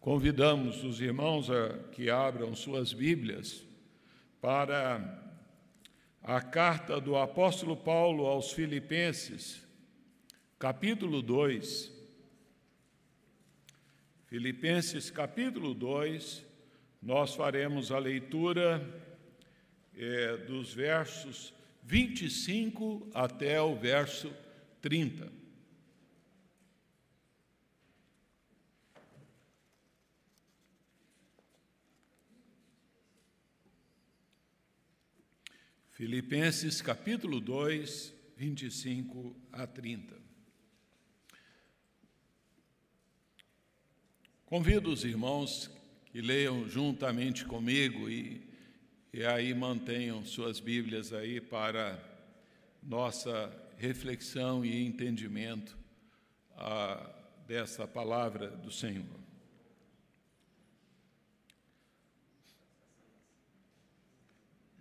Convidamos os irmãos a que abram suas Bíblias para a carta do apóstolo Paulo aos Filipenses, capítulo 2. Filipenses, capítulo 2, nós faremos a leitura é, dos versos 25 até o verso 30. Filipenses capítulo 2, 25 a 30. Convido os irmãos que leiam juntamente comigo e, e aí mantenham suas Bíblias aí para nossa reflexão e entendimento a, dessa palavra do Senhor.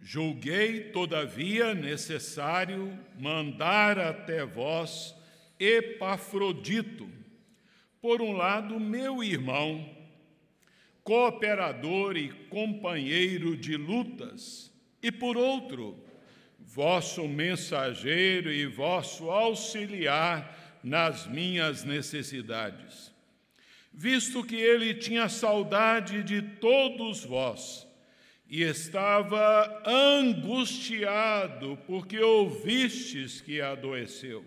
Julguei, todavia, necessário mandar até vós Epafrodito, por um lado, meu irmão, cooperador e companheiro de lutas, e por outro, vosso mensageiro e vosso auxiliar nas minhas necessidades. Visto que ele tinha saudade de todos vós, e estava angustiado, porque ouvistes que adoeceu.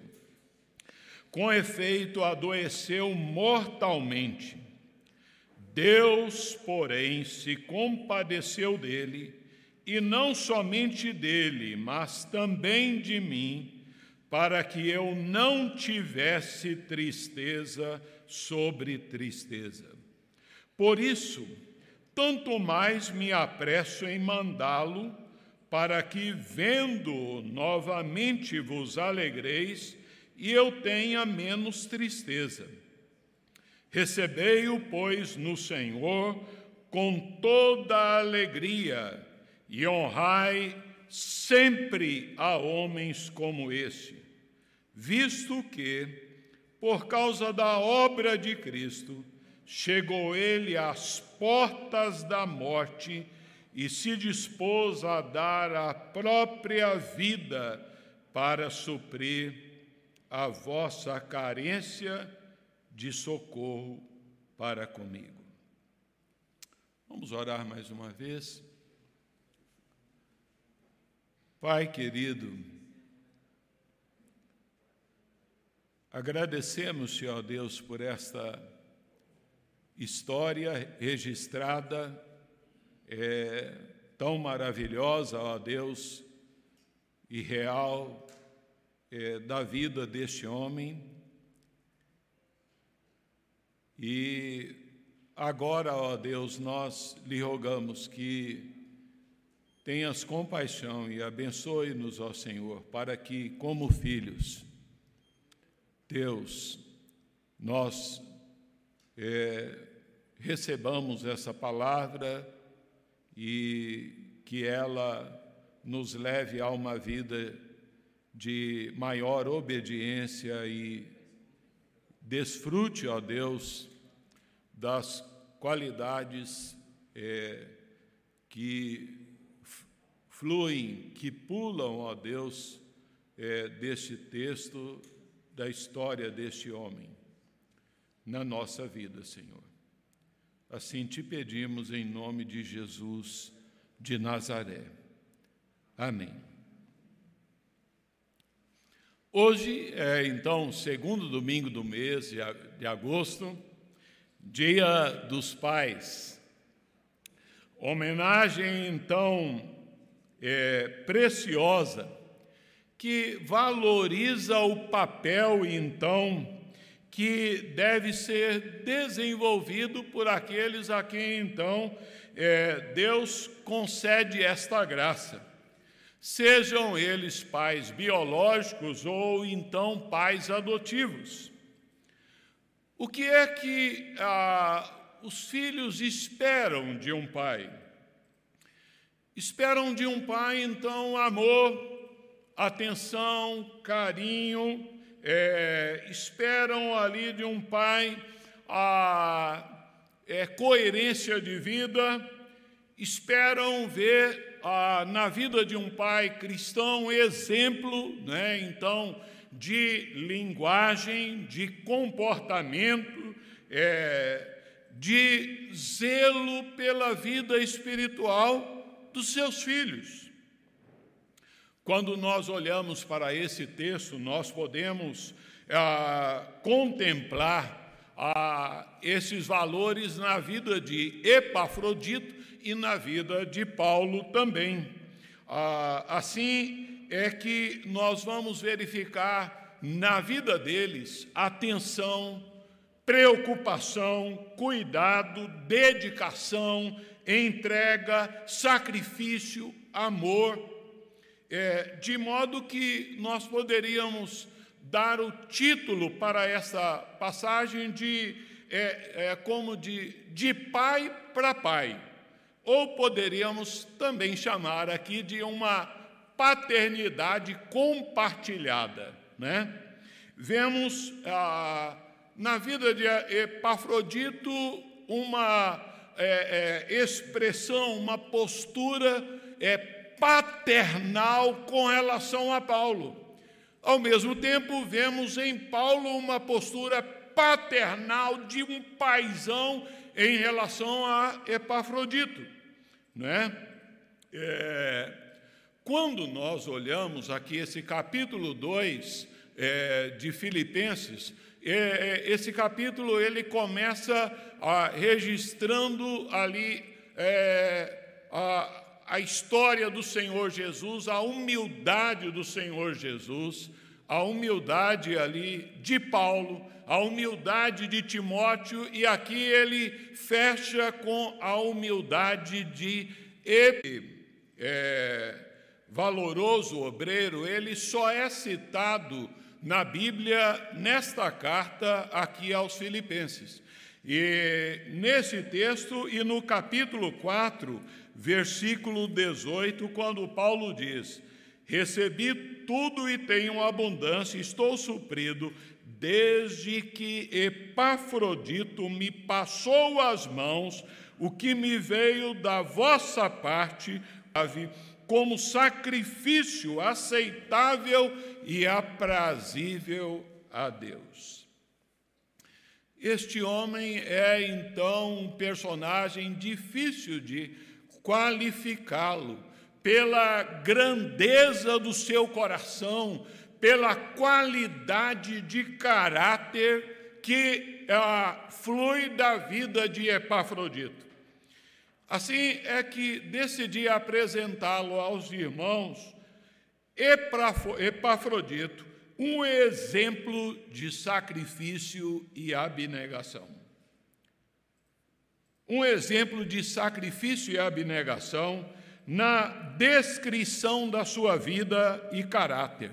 Com efeito, adoeceu mortalmente. Deus, porém, se compadeceu dele, e não somente dele, mas também de mim, para que eu não tivesse tristeza sobre tristeza. Por isso, tanto mais me apresso em mandá-lo, para que, vendo novamente, vos alegreis e eu tenha menos tristeza. Recebei-o, pois, no Senhor com toda a alegria e honrai sempre a homens como esse, visto que, por causa da obra de Cristo, chegou ele às portas da morte e se dispôs a dar a própria vida para suprir a vossa carência de socorro para comigo. Vamos orar mais uma vez. Pai querido, agradecemos, Senhor Deus, por esta história registrada é, tão maravilhosa, ó Deus, e real é, da vida deste homem. E agora, ó Deus, nós lhe rogamos que tenhas compaixão e abençoe-nos, ó Senhor, para que, como filhos, Deus, nós é, recebamos essa palavra e que ela nos leve a uma vida de maior obediência e desfrute, ó Deus, das qualidades é, que fluem, que pulam, ó Deus, é, deste texto, da história deste homem na nossa vida, Senhor. Assim te pedimos em nome de Jesus de Nazaré. Amém. Hoje é então segundo domingo do mês de agosto, Dia dos Pais. Homenagem então é, preciosa que valoriza o papel então que deve ser desenvolvido por aqueles a quem então é, Deus concede esta graça. Sejam eles pais biológicos ou então pais adotivos. O que é que ah, os filhos esperam de um pai? Esperam de um pai, então, amor, atenção, carinho, é, esperam ali de um pai a, é, coerência de vida, esperam ver ah, na vida de um pai cristão exemplo, né, então, de linguagem, de comportamento, é, de zelo pela vida espiritual dos seus filhos. Quando nós olhamos para esse texto, nós podemos ah, contemplar ah, esses valores na vida de Epafrodito e na vida de Paulo também. Ah, assim é que nós vamos verificar na vida deles atenção, preocupação, cuidado, dedicação, entrega, sacrifício, amor, é, de modo que nós poderíamos dar o título para essa passagem de é, é, como de, de pai para pai, ou poderíamos também chamar aqui de uma paternidade compartilhada, né? Vemos ah, na vida de Epafrodito uma é, é, expressão, uma postura é, paternal com relação a Paulo. Ao mesmo tempo, vemos em Paulo uma postura paternal de um paisão em relação a Epafrodito. Né? É, quando nós olhamos aqui esse capítulo 2 é, de Filipenses, é, é, esse capítulo ele começa a, registrando ali é, a, a história do Senhor Jesus, a humildade do Senhor Jesus, a humildade ali de Paulo, a humildade de Timóteo, e aqui ele fecha com a humildade de Epe, é, valoroso obreiro, ele só é citado na Bíblia nesta carta aqui aos Filipenses. E nesse texto e no capítulo 4, versículo 18, quando Paulo diz: Recebi tudo e tenho abundância, estou suprido, desde que Epafrodito me passou as mãos, o que me veio da vossa parte, como sacrifício aceitável e aprazível a Deus. Este homem é então um personagem difícil de qualificá-lo pela grandeza do seu coração, pela qualidade de caráter que ah, flui da vida de Epafrodito. Assim é que decidi apresentá-lo aos irmãos, Epafrodito, um exemplo de sacrifício e abnegação um exemplo de sacrifício e abnegação na descrição da sua vida e caráter.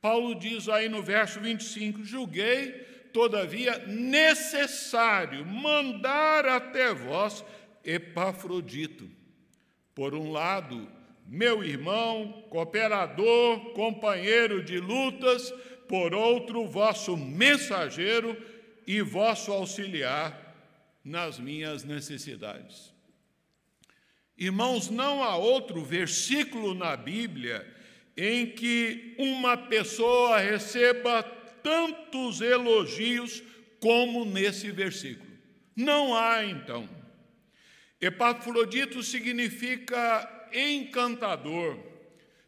Paulo diz aí no verso 25: Julguei, todavia, necessário mandar até vós Epafrodito. Por um lado, meu irmão, cooperador, companheiro de lutas, por outro, vosso mensageiro e vosso auxiliar nas minhas necessidades. Irmãos, não há outro versículo na Bíblia em que uma pessoa receba tantos elogios como nesse versículo. Não há, então. Epafrodito significa encantador,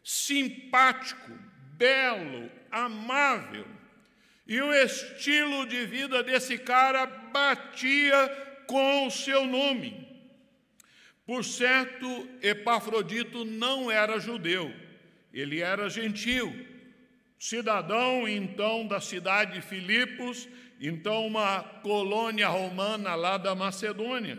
simpático, belo, amável. E o estilo de vida desse cara batia com o seu nome. Por certo, Epafrodito não era judeu, ele era gentil, cidadão então da cidade de Filipos, então uma colônia romana lá da Macedônia.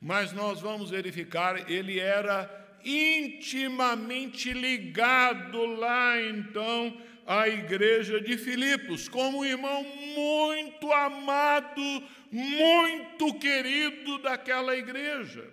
Mas nós vamos verificar, ele era intimamente ligado lá então à igreja de Filipos, como um irmão muito amado, muito querido daquela igreja.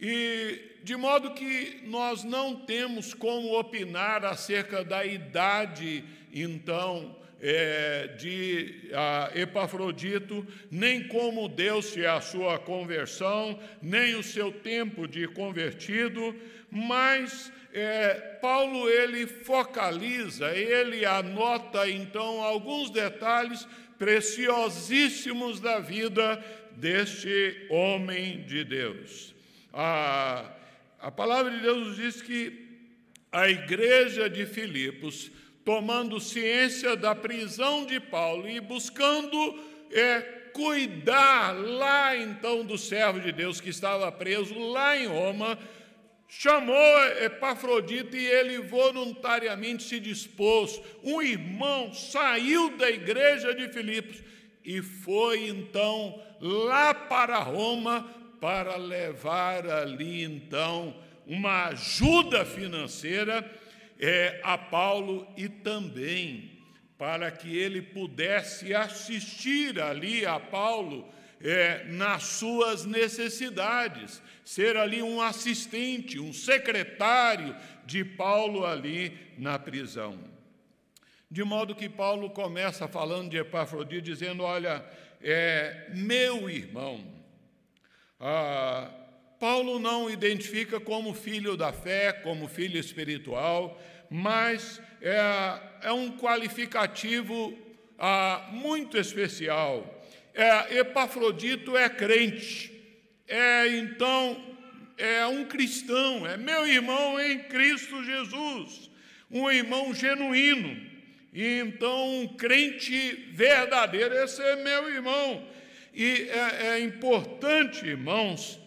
E de modo que nós não temos como opinar acerca da idade, então, é, de a, Epafrodito, nem como deu-se a sua conversão, nem o seu tempo de convertido, mas é, Paulo ele focaliza, ele anota então alguns detalhes preciosíssimos da vida deste homem de Deus. A, a palavra de Deus nos diz que a igreja de Filipos, tomando ciência da prisão de Paulo e buscando é, cuidar lá então do servo de Deus que estava preso lá em Roma, chamou Epafrodito e ele voluntariamente se dispôs. Um irmão saiu da igreja de Filipos e foi então lá para Roma para levar ali então uma ajuda financeira é, a Paulo e também para que ele pudesse assistir ali a Paulo é, nas suas necessidades, ser ali um assistente, um secretário de Paulo ali na prisão. De modo que Paulo começa falando de Epafrodito, dizendo: Olha, é, meu irmão, ah, Paulo não identifica como filho da fé, como filho espiritual, mas é, é um qualificativo ah, muito especial. É, Epafrodito é crente, é então é um cristão, é meu irmão em Cristo Jesus, um irmão genuíno. E então um crente verdadeiro, esse é meu irmão. E é, é importante, irmãos,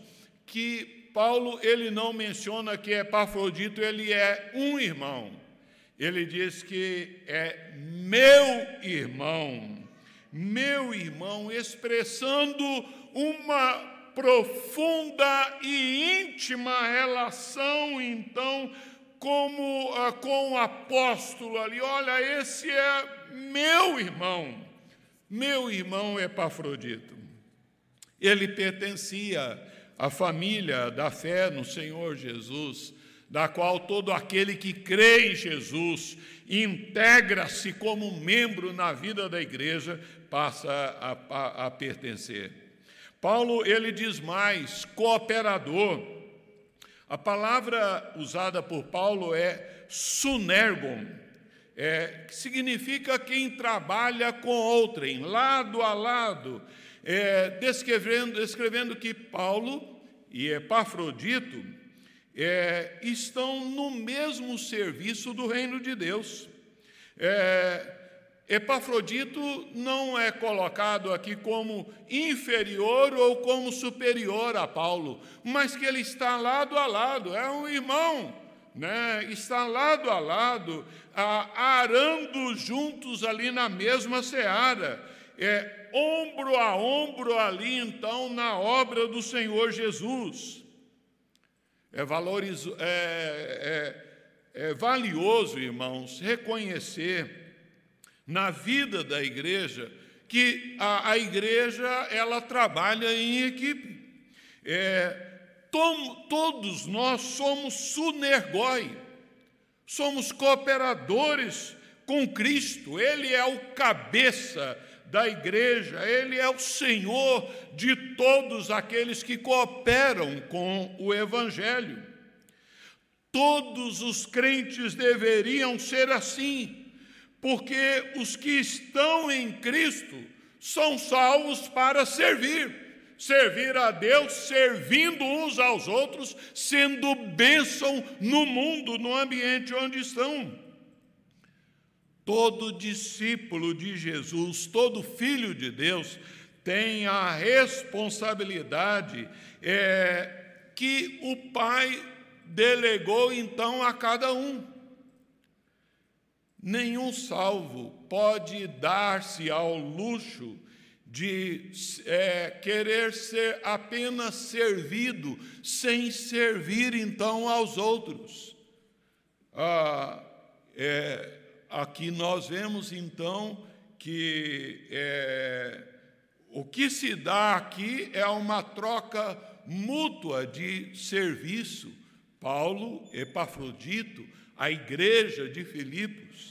que Paulo ele não menciona que Epafrodito ele é um irmão. Ele diz que é meu irmão, meu irmão, expressando uma profunda e íntima relação, então, como ah, com o apóstolo ali. Olha, esse é meu irmão, meu irmão Epafrodito. Ele pertencia a família da fé no Senhor Jesus, da qual todo aquele que crê em Jesus integra-se como membro na vida da igreja, passa a, a, a pertencer. Paulo, ele diz mais, cooperador. A palavra usada por Paulo é sunergon, é, que significa quem trabalha com outrem, lado a lado, é, descrevendo, descrevendo que Paulo e Epafrodito é, estão no mesmo serviço do reino de Deus. É, Epafrodito não é colocado aqui como inferior ou como superior a Paulo, mas que ele está lado a lado, é um irmão, né? está lado a lado, arando juntos ali na mesma seara. É, ombro a ombro ali, então, na obra do Senhor Jesus. É, valorizo, é, é, é valioso, irmãos, reconhecer na vida da igreja que a, a igreja ela trabalha em equipe. É, tom, todos nós somos sunergói, somos cooperadores com Cristo, Ele é o cabeça da igreja, Ele é o Senhor de todos aqueles que cooperam com o Evangelho. Todos os crentes deveriam ser assim, porque os que estão em Cristo são salvos para servir. Servir a Deus, servindo uns aos outros, sendo bênção no mundo, no ambiente onde estão. Todo discípulo de Jesus, todo filho de Deus, tem a responsabilidade é, que o Pai delegou então a cada um. Nenhum salvo pode dar-se ao luxo de é, querer ser apenas servido, sem servir então aos outros. Ah, é, aqui nós vemos então que é, o que se dá aqui é uma troca mútua de serviço. Paulo, Epafrodito, a igreja de Filipos.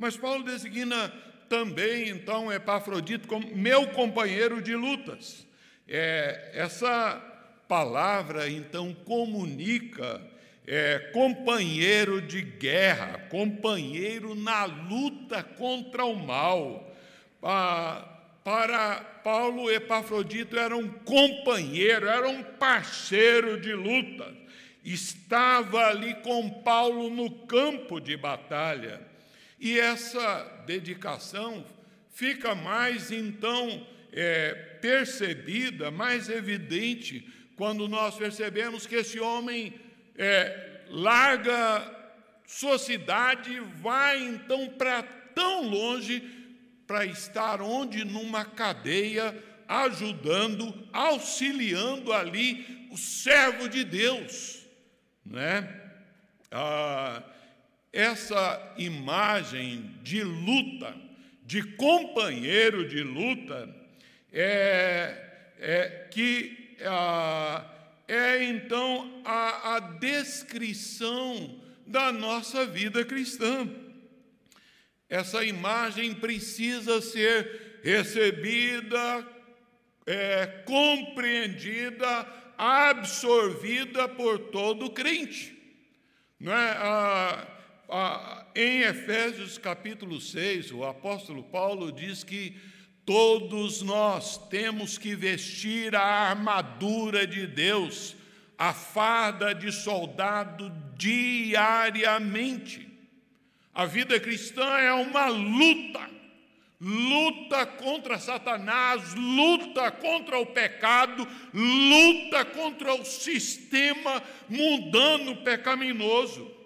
Mas Paulo designa também, então, Epafrodito como meu companheiro de lutas. É, essa palavra, então, comunica é, companheiro de guerra, companheiro na luta contra o mal. Ah, para Paulo, Epafrodito era um companheiro, era um parceiro de luta. Estava ali com Paulo no campo de batalha. E essa dedicação fica mais então é, percebida, mais evidente, quando nós percebemos que esse homem é, larga sua cidade, vai então para tão longe para estar onde numa cadeia, ajudando, auxiliando ali o servo de Deus, né? Ah, essa imagem de luta, de companheiro de luta, é, é que ah, é então a, a descrição da nossa vida cristã. Essa imagem precisa ser recebida, é, compreendida, absorvida por todo crente. Não é? Ah, em Efésios capítulo 6, o apóstolo Paulo diz que todos nós temos que vestir a armadura de Deus, a farda de soldado diariamente. A vida cristã é uma luta. Luta contra Satanás, luta contra o pecado, luta contra o sistema mundano pecaminoso.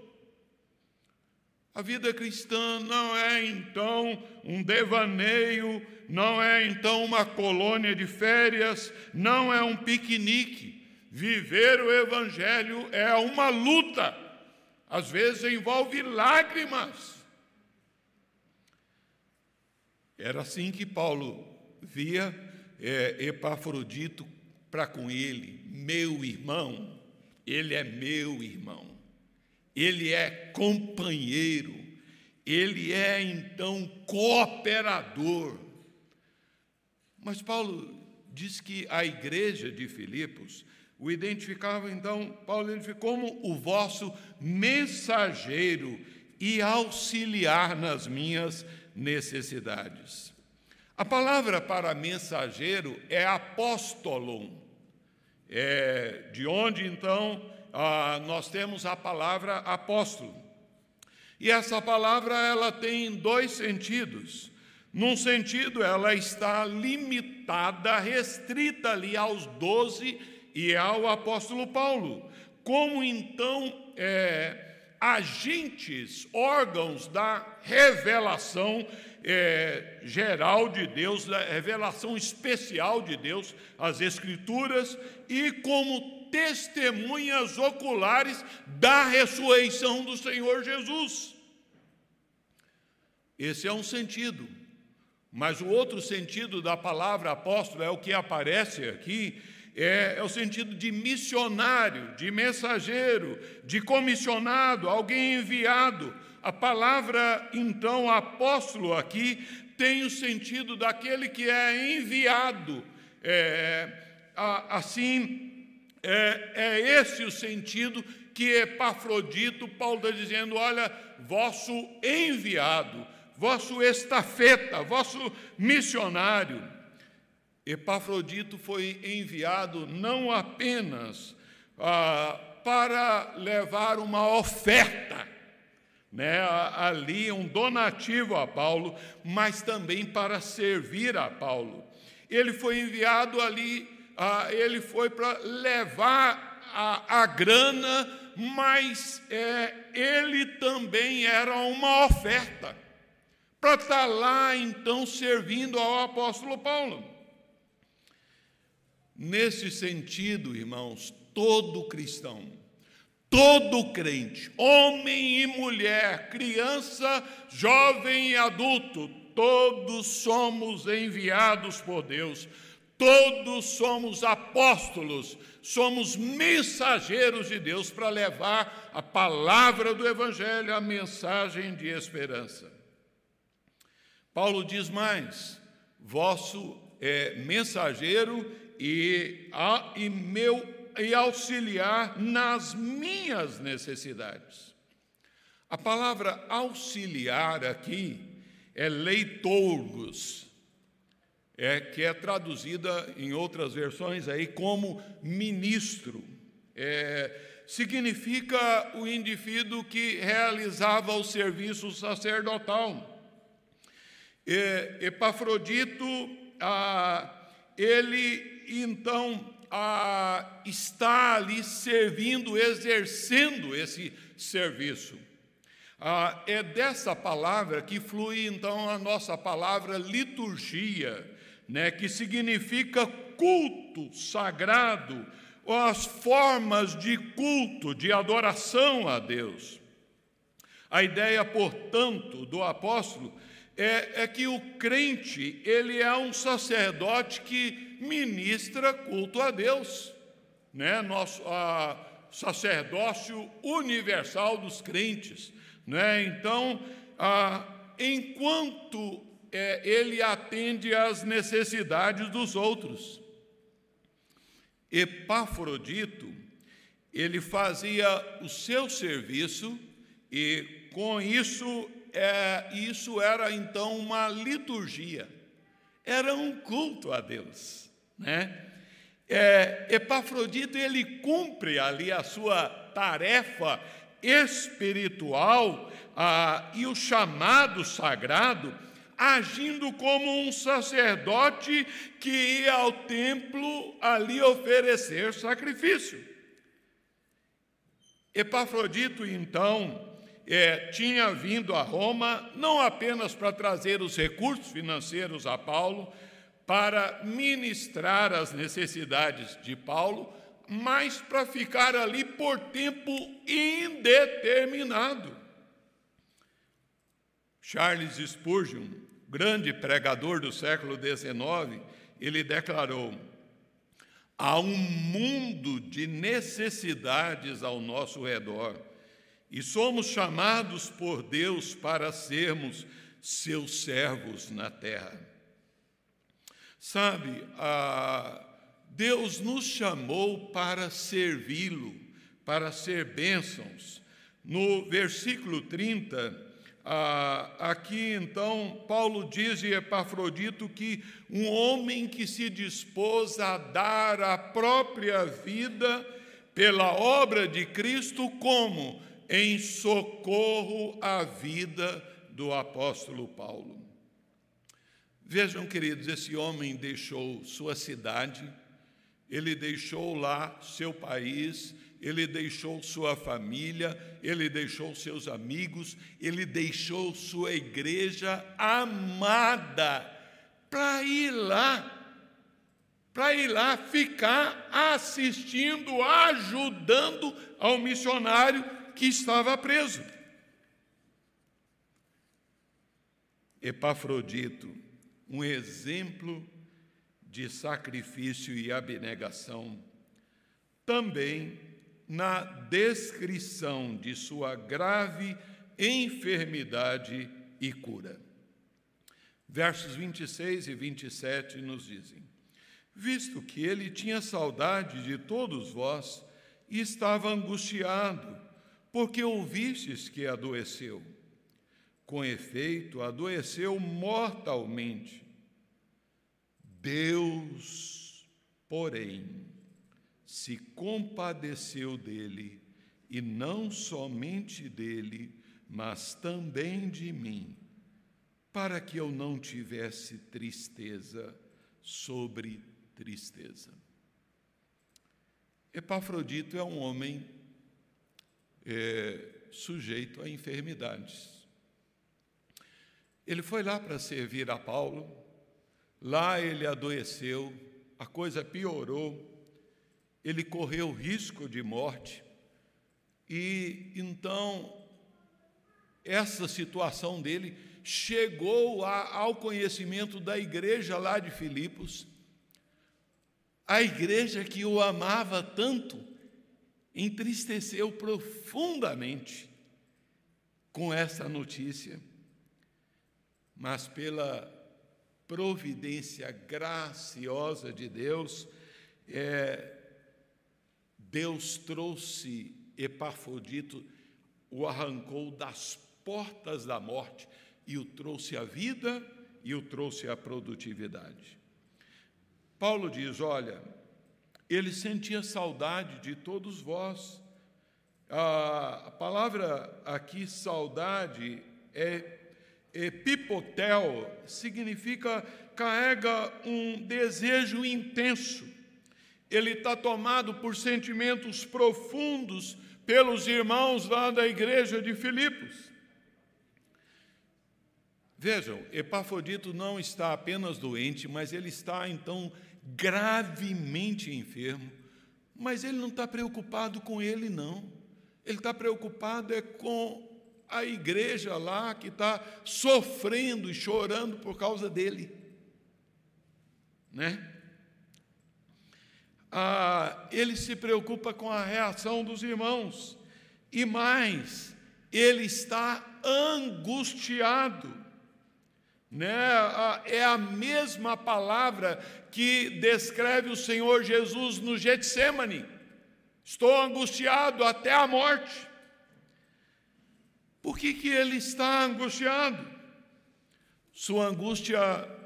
A vida cristã não é então um devaneio, não é então uma colônia de férias, não é um piquenique. Viver o Evangelho é uma luta às vezes envolve lágrimas. Era assim que Paulo via é, Epafrodito para com ele, meu irmão, ele é meu irmão, ele é companheiro, ele é então cooperador. Mas Paulo diz que a igreja de Filipos o identificava então, Paulo identificou como o vosso mensageiro e auxiliar nas minhas necessidades. A palavra para mensageiro é apóstolo, é, de onde então ah, nós temos a palavra apóstolo. E essa palavra ela tem dois sentidos. Num sentido, ela está limitada, restrita ali aos doze e ao apóstolo Paulo. Como então é, agentes, órgãos da revelação é, geral de Deus, da revelação especial de Deus, as Escrituras, e como testemunhas oculares da ressurreição do Senhor Jesus. Esse é um sentido. Mas o outro sentido da palavra apóstolo é o que aparece aqui é, é, o sentido de missionário, de mensageiro, de comissionado, alguém enviado. A palavra, então, apóstolo aqui tem o sentido daquele que é enviado. É, assim, é, é esse o sentido que Epafrodito, Paulo está dizendo: olha, vosso enviado, vosso estafeta, vosso missionário. Epafrodito foi enviado não apenas ah, para levar uma oferta, né, ali um donativo a Paulo, mas também para servir a Paulo. Ele foi enviado ali, ah, ele foi para levar a, a grana, mas é, ele também era uma oferta, para estar lá então servindo ao apóstolo Paulo. Nesse sentido, irmãos, todo cristão, todo crente, homem e mulher, criança, jovem e adulto, todos somos enviados por Deus, todos somos apóstolos, somos mensageiros de Deus para levar a palavra do Evangelho, a mensagem de esperança. Paulo diz mais: vosso é, mensageiro e, a, e meu e auxiliar nas minhas necessidades. A palavra auxiliar aqui é leitorgos, é, que é traduzida em outras versões aí como ministro. É, significa o indivíduo que realizava o serviço sacerdotal. É, Epafrodito, ele então está ali servindo, exercendo esse serviço. Ah, é dessa palavra que flui então a nossa palavra liturgia, né, que significa culto sagrado, ou as formas de culto, de adoração a Deus. A ideia, portanto, do apóstolo é, é que o crente ele é um sacerdote que ministra culto a Deus, né? Nosso a, sacerdócio universal dos crentes, né? Então, a, enquanto é, ele atende às necessidades dos outros, Epafrodito ele fazia o seu serviço e com isso é, isso era então uma liturgia, era um culto a Deus, né? É, Epafrodito ele cumpre ali a sua tarefa espiritual ah, e o chamado sagrado, agindo como um sacerdote que ia ao templo ali oferecer sacrifício. Epafrodito então é, tinha vindo a Roma não apenas para trazer os recursos financeiros a Paulo, para ministrar as necessidades de Paulo, mas para ficar ali por tempo indeterminado. Charles Spurgeon, grande pregador do século XIX, ele declarou: há um mundo de necessidades ao nosso redor e somos chamados por Deus para sermos seus servos na terra. Sabe, Deus nos chamou para servi-lo, para ser bênçãos. No versículo 30, aqui então, Paulo diz em Epafrodito que um homem que se dispôs a dar a própria vida pela obra de Cristo, como? em socorro à vida do apóstolo Paulo. Vejam, queridos, esse homem deixou sua cidade, ele deixou lá seu país, ele deixou sua família, ele deixou seus amigos, ele deixou sua igreja amada para ir lá, para ir lá ficar assistindo, ajudando ao missionário que estava preso. Epafrodito, um exemplo de sacrifício e abnegação, também na descrição de sua grave enfermidade e cura. Versos 26 e 27 nos dizem: Visto que ele tinha saudade de todos vós e estava angustiado, porque ouvistes que adoeceu. Com efeito, adoeceu mortalmente. Deus, porém, se compadeceu dele, e não somente dele, mas também de mim, para que eu não tivesse tristeza sobre tristeza. Epafrodito é um homem é, sujeito a enfermidades. Ele foi lá para servir a Paulo, lá ele adoeceu, a coisa piorou, ele correu risco de morte, e então essa situação dele chegou a, ao conhecimento da igreja lá de Filipos, a igreja que o amava tanto, entristeceu profundamente com essa notícia. mas pela providência graciosa de Deus, é, Deus trouxe Epafrodito, o arrancou das portas da morte e o trouxe à vida e o trouxe à produtividade. Paulo diz: Olha, ele sentia saudade de todos vós. A, palavra aqui, saudade, é, epipotel, significa carrega um desejo intenso. Ele está tomado por sentimentos profundos pelos irmãos lá da igreja de Filipos. Vejam, Epafrodito não está apenas doente, mas ele está então gravemente enfermo. Mas ele não está preocupado com ele, não. Ele está preocupado é com a igreja lá que está sofrendo e chorando por causa dele. Né? Ah, ele se preocupa com a reação dos irmãos. E mais, ele está angustiado. Né? É a mesma palavra que descreve o Senhor Jesus no Getsemane. Estou angustiado até a morte. Por que, que ele está angustiado? Sua angústia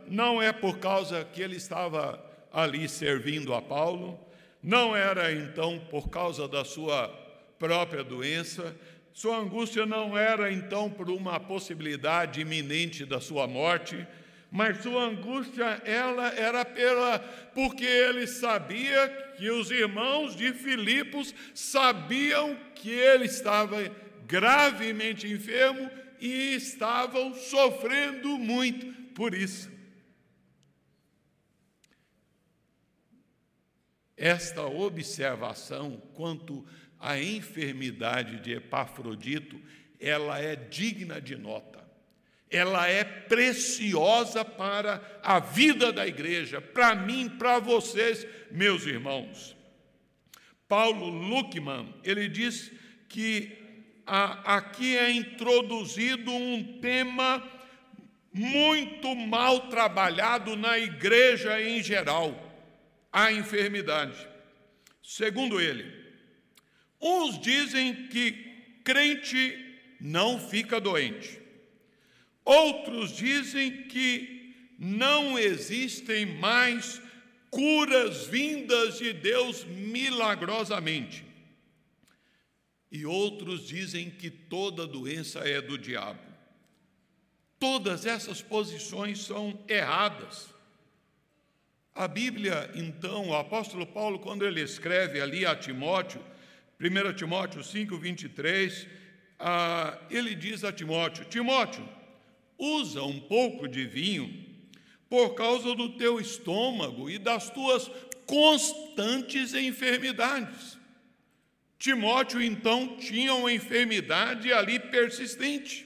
não é por causa que ele estava ali servindo a Paulo, não era então por causa da sua própria doença, sua angústia não era então por uma possibilidade iminente da sua morte, mas sua angústia ela era pela porque ele sabia que os irmãos de Filipos sabiam que ele estava gravemente enfermo e estavam sofrendo muito por isso. Esta observação quanto à enfermidade de Epafrodito, ela é digna de nota. Ela é preciosa para a vida da igreja, para mim, para vocês, meus irmãos. Paulo Luckman, ele diz que a, aqui é introduzido um tema muito mal trabalhado na igreja em geral a enfermidade. Segundo ele, uns dizem que crente não fica doente, outros dizem que não existem mais curas vindas de Deus milagrosamente. E outros dizem que toda doença é do diabo. Todas essas posições são erradas. A Bíblia, então, o apóstolo Paulo, quando ele escreve ali a Timóteo, 1 Timóteo 5, 23, ah, ele diz a Timóteo: Timóteo, usa um pouco de vinho por causa do teu estômago e das tuas constantes enfermidades. Timóteo, então, tinha uma enfermidade ali persistente.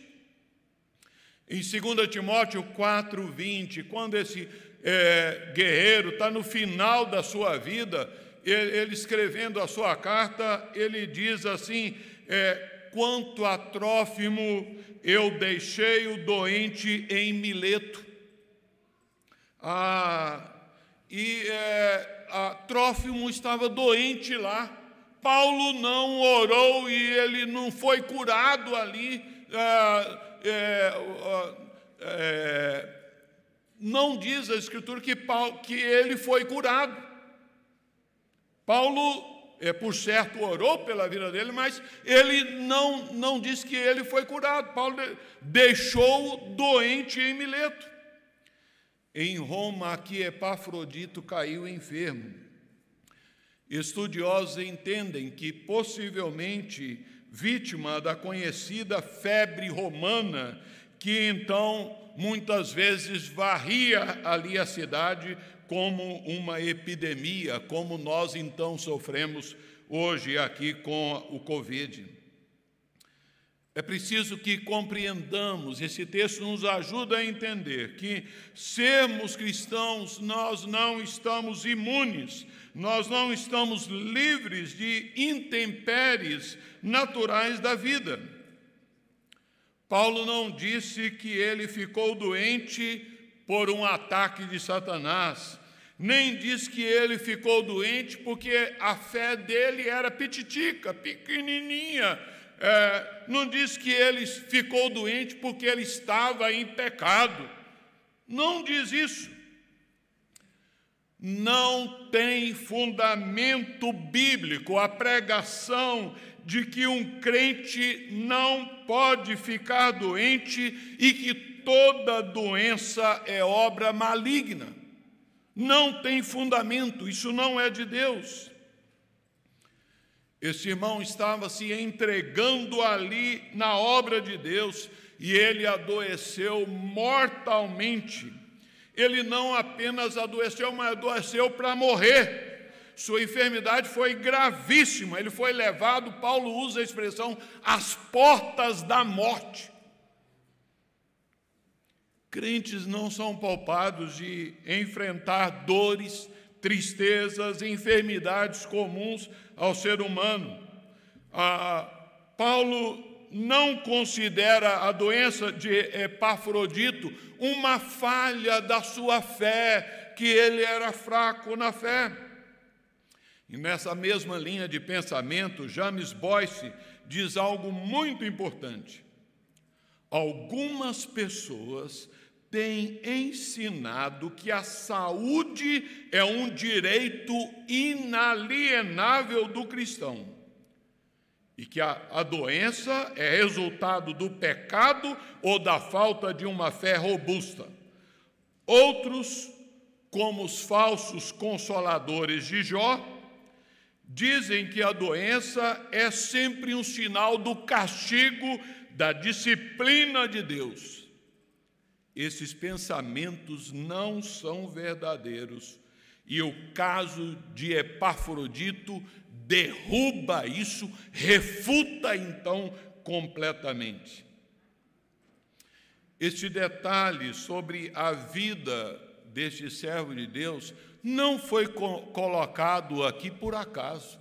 Em 2 Timóteo 4, 20, quando esse é, guerreiro, está no final da sua vida, ele, ele, escrevendo a sua carta, ele diz assim: é, quanto a Trófimo, eu deixei o doente em Mileto. Ah, e é, Trófimo estava doente lá. Paulo não orou e ele não foi curado ali. Ah, é, é, não diz a Escritura que, Paulo, que ele foi curado. Paulo, é, por certo, orou pela vida dele, mas ele não, não diz que ele foi curado. Paulo deixou doente em Mileto. Em Roma, aqui Epafrodito caiu enfermo. Estudiosos entendem que possivelmente vítima da conhecida febre romana, que então muitas vezes varria ali a cidade como uma epidemia, como nós então sofremos hoje aqui com o Covid. É preciso que compreendamos, esse texto nos ajuda a entender que sermos cristãos, nós não estamos imunes, nós não estamos livres de intempéries naturais da vida. Paulo não disse que ele ficou doente por um ataque de Satanás, nem diz que ele ficou doente porque a fé dele era pititica, pequenininha. É, não diz que ele ficou doente porque ele estava em pecado. Não diz isso. Não tem fundamento bíblico a pregação de que um crente não pode ficar doente e que toda doença é obra maligna. Não tem fundamento, isso não é de Deus. Esse irmão estava se entregando ali na obra de Deus e ele adoeceu mortalmente. Ele não apenas adoeceu, mas adoeceu para morrer. Sua enfermidade foi gravíssima, ele foi levado, Paulo usa a expressão, às portas da morte. Crentes não são poupados de enfrentar dores, tristezas, enfermidades comuns ao ser humano. Ah, Paulo não considera a doença de Epafrodito uma falha da sua fé, que ele era fraco na fé. E nessa mesma linha de pensamento, James Boyce diz algo muito importante. Algumas pessoas tem ensinado que a saúde é um direito inalienável do cristão e que a, a, doença é resultado do pecado ou da falta de uma fé robusta. Outros, como os falsos consoladores de Jó, dizem que a doença é sempre um sinal do castigo da disciplina de Deus esses pensamentos não são verdadeiros. E o caso de Epafrodito derruba isso, refuta então completamente. Este detalhe sobre a vida deste servo de Deus não foi co colocado aqui por acaso.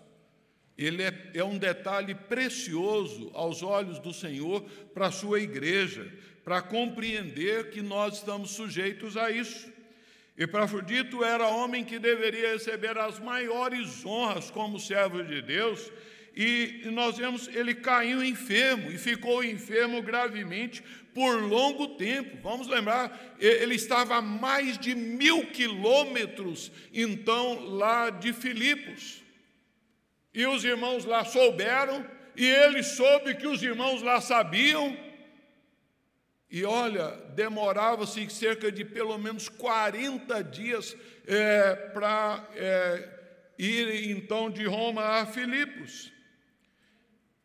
Ele é, é um detalhe precioso aos olhos do Senhor para a sua igreja para compreender que nós estamos sujeitos a isso. Epafrodito era homem que deveria receber as maiores honras como servo de Deus, e nós vemos ele caiu enfermo e ficou enfermo gravemente por longo tempo. Vamos lembrar, ele estava a mais de mil quilômetros, então, lá de Filipos. E os irmãos lá souberam, e ele soube que os irmãos lá sabiam, e olha, demorava-se cerca de pelo menos 40 dias é, para é, ir então de Roma a Filipos.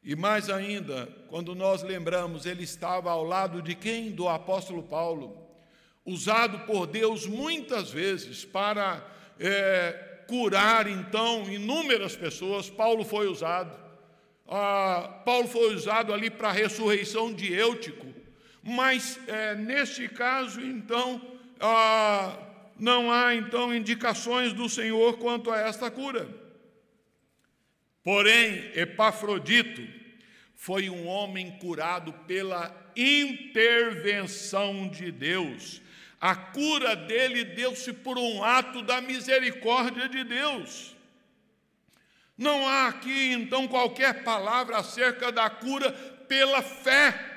E mais ainda, quando nós lembramos, ele estava ao lado de quem? Do apóstolo Paulo, usado por Deus muitas vezes para é, curar então inúmeras pessoas. Paulo foi usado. Ah, Paulo foi usado ali para a ressurreição de Eutico mas é, neste caso, então, ah, não há então indicações do Senhor quanto a esta cura. Porém, Epafrodito foi um homem curado pela intervenção de Deus. A cura dele deu-se por um ato da misericórdia de Deus. Não há aqui então qualquer palavra acerca da cura pela fé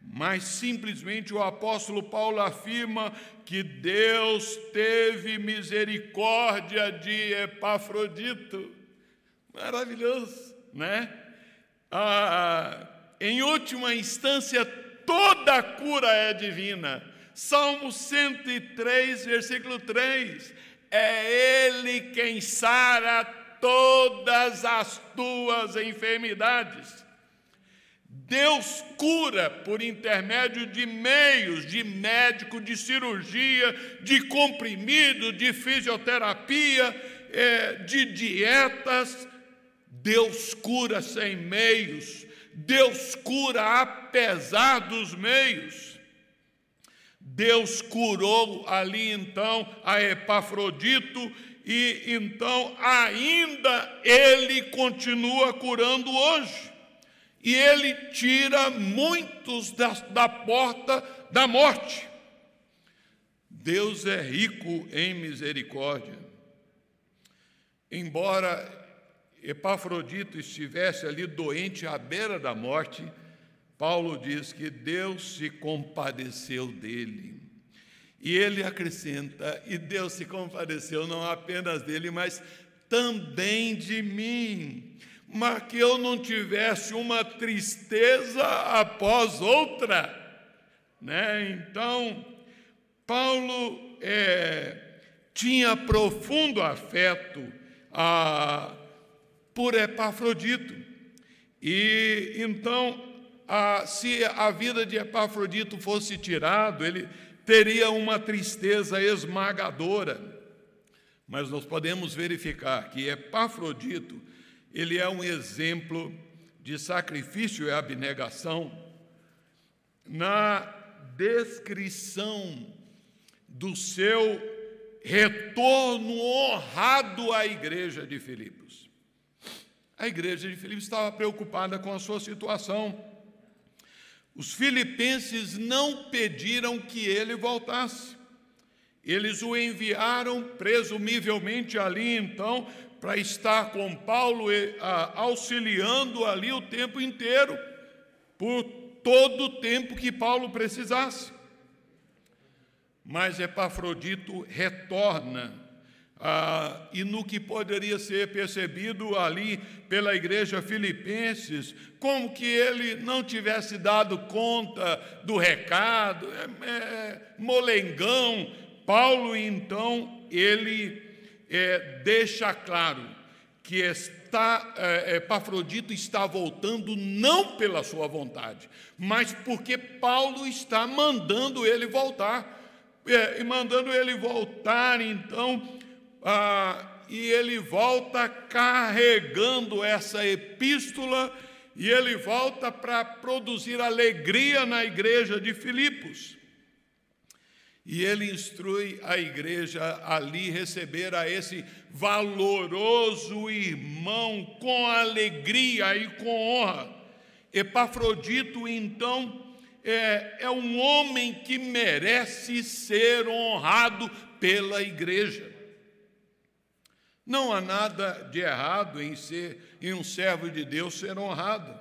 mas simplesmente o apóstolo Paulo afirma que Deus teve misericórdia de Epafrodito. Maravilhoso, né? Ah, em última instância, toda cura é divina. Salmo 103, versículo 3. É Ele quem sara todas as tuas enfermidades. Deus cura por intermédio de meios, de médico, de cirurgia, de comprimido, de fisioterapia, é, de dietas. Deus cura sem meios, Deus cura apesar dos meios. Deus curou ali então a Epafrodito e então ainda ele continua curando hoje. e ele tira muitos da, da porta da morte. Deus é rico em misericórdia. Embora Epafrodito estivesse ali doente à beira da morte, Paulo diz que Deus se compadeceu dele. E ele acrescenta: e Deus se compadeceu não apenas dele, mas também de mim, mas que eu não tivesse uma tristeza após outra. Né? Então, Paulo é, tinha profundo afeto a, por Epafrodito. E então, a, se a vida de Epafrodito fosse tirado, ele teria uma tristeza esmagadora. Mas nós podemos verificar que Epafrodito, ele é um exemplo de sacrifício e abnegação na descrição do seu retorno honrado à igreja de Filipos. A igreja de Filipos estava preocupada com a sua situação. Os filipenses não pediram que ele voltasse. Eles o enviaram, presumivelmente ali então, para estar com Paulo, auxiliando ali o tempo inteiro, por todo o tempo que Paulo precisasse. Mas Epafrodito retorna, ah, e no que poderia ser percebido ali pela igreja filipenses, como que ele não tivesse dado conta do recado, é, é, molengão. Paulo, então, ele é, deixa claro que está, é, Epafrodito está voltando não pela sua vontade, mas porque Paulo está mandando ele voltar é, e mandando ele voltar, então, ah, e ele volta carregando essa epístola, e ele volta para produzir alegria na igreja de Filipos. E ele instrui a igreja ali receber a esse valoroso irmão com alegria e com honra. Epafrodito, então, é, é um homem que merece ser honrado pela igreja. Não há nada de errado em ser em um servo de Deus ser honrado.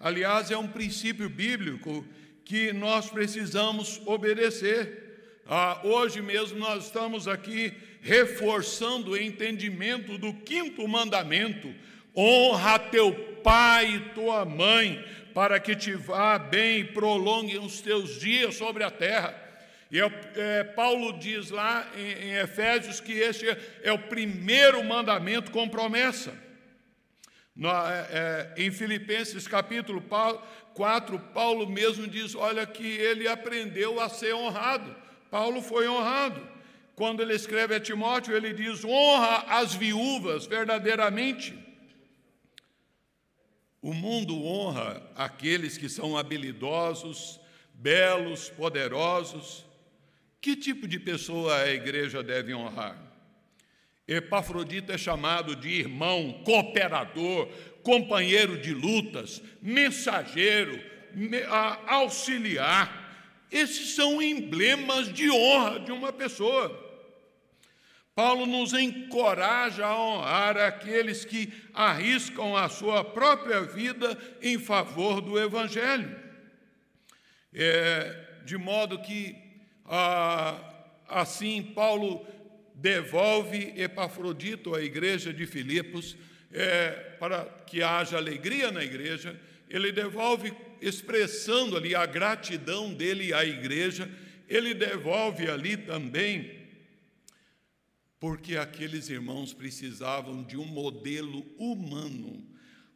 Aliás, é um princípio bíblico que nós precisamos obedecer. Ah, hoje mesmo nós estamos aqui reforçando o entendimento do quinto mandamento: honra teu pai e tua mãe, para que te vá bem e prolongue os teus dias sobre a terra. E é, é, Paulo diz lá em, em Efésios que este é o primeiro mandamento com promessa. No, é, é em Filipenses capítulo 4, Paulo mesmo diz: olha, que ele aprendeu a ser honrado. Paulo foi honrado. Quando ele escreve a Timóteo, ele diz: honra as viúvas verdadeiramente. O mundo honra aqueles que são habilidosos, belos, poderosos. Que tipo de pessoa a igreja deve honrar? Epafrodito é chamado de irmão, cooperador, companheiro de lutas, mensageiro, auxiliar. Esses são emblemas de honra de uma pessoa. Paulo nos encoraja a honrar aqueles que arriscam a sua própria vida em favor do Evangelho. É, de modo que, ah, assim, Paulo devolve Epafrodito à igreja de Filipos, é, para que haja alegria na igreja, ele devolve expressando ali a gratidão dele à igreja, ele devolve ali também porque aqueles irmãos precisavam de um modelo humano.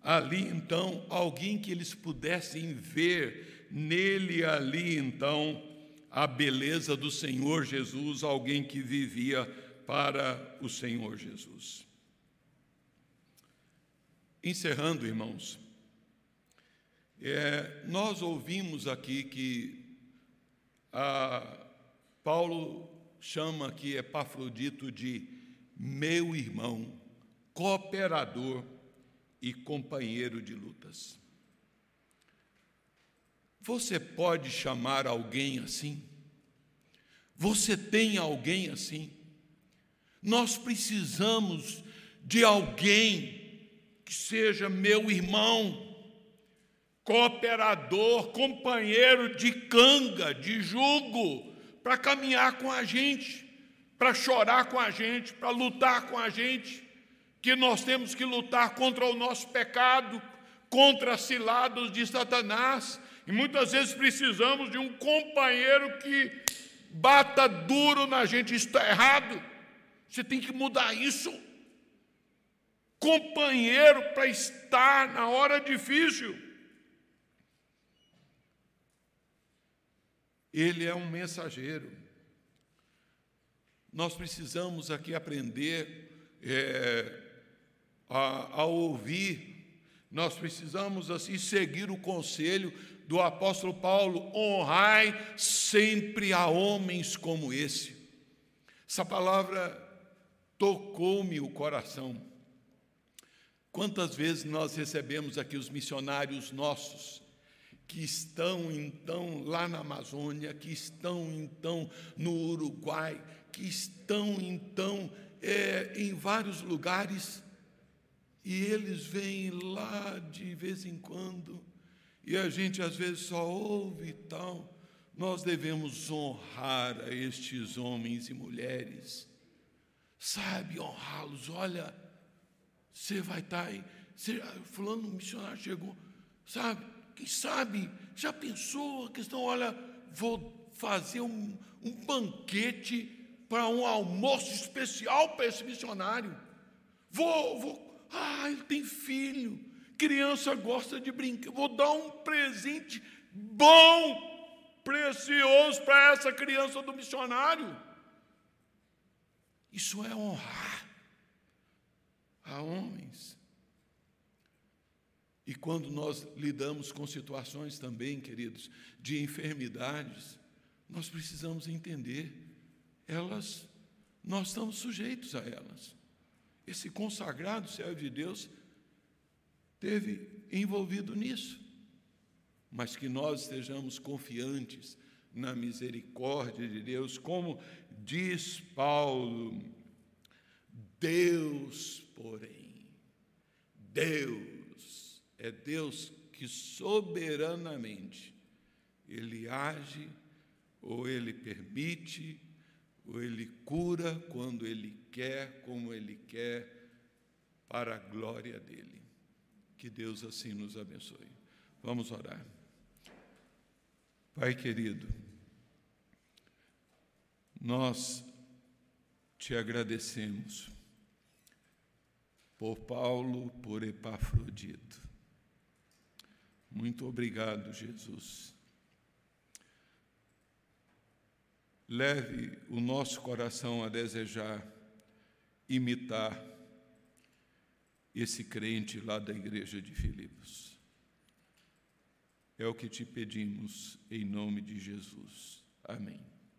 Ali, então, alguém que eles pudessem ver nele, ali, então, a beleza do Senhor Jesus, alguém que vivia para o Senhor Jesus. Encerrando, irmãos, é, nós ouvimos aqui que Paulo chama aqui Epafrodito de meu irmão, cooperador e companheiro de lutas. Você pode chamar alguém assim? Você tem alguém assim? Nós precisamos de alguém que seja meu irmão, cooperador, companheiro de canga, de jugo, para caminhar com a gente, para chorar com a gente, para lutar com a gente, que nós temos que lutar contra o nosso pecado, contra as ciladas de Satanás, e muitas vezes precisamos de um companheiro que bata duro na gente, isso está errado, você tem que mudar isso. Companheiro para estar na hora difícil. Ele é um mensageiro. Nós precisamos aqui aprender é, a, a ouvir, nós precisamos assim seguir o conselho do apóstolo Paulo: honrai sempre a homens como esse. Essa palavra tocou-me o coração. Quantas vezes nós recebemos aqui os missionários nossos que estão então lá na Amazônia, que estão então no Uruguai, que estão então é, em vários lugares, e eles vêm lá de vez em quando, e a gente às vezes só ouve e tal. Nós devemos honrar a estes homens e mulheres, sabe, honrá-los. Olha, você vai estar tá aí, você, fulano missionário chegou, sabe? Quem sabe, já pensou a questão, olha, vou fazer um, um banquete para um almoço especial para esse missionário. Vou, vou, ah, ele tem filho, criança gosta de brincar, vou dar um presente bom, precioso para essa criança do missionário. Isso é honrar a homens. E quando nós lidamos com situações também, queridos, de enfermidades, nós precisamos entender, elas, nós estamos sujeitos a elas. Esse consagrado servo de Deus teve envolvido nisso, mas que nós estejamos confiantes na misericórdia de Deus, como diz Paulo, Deus, porém, Deus é Deus que soberanamente ele age ou ele permite ou ele cura quando ele quer, como ele quer, para a glória dele. Que Deus assim nos abençoe. Vamos orar. Pai querido, nós te agradecemos por Paulo, por Epafrodito. Muito obrigado, Jesus. Leve o nosso coração a desejar imitar esse crente lá da igreja de Filipos. É o que te pedimos em nome de Jesus. Amém.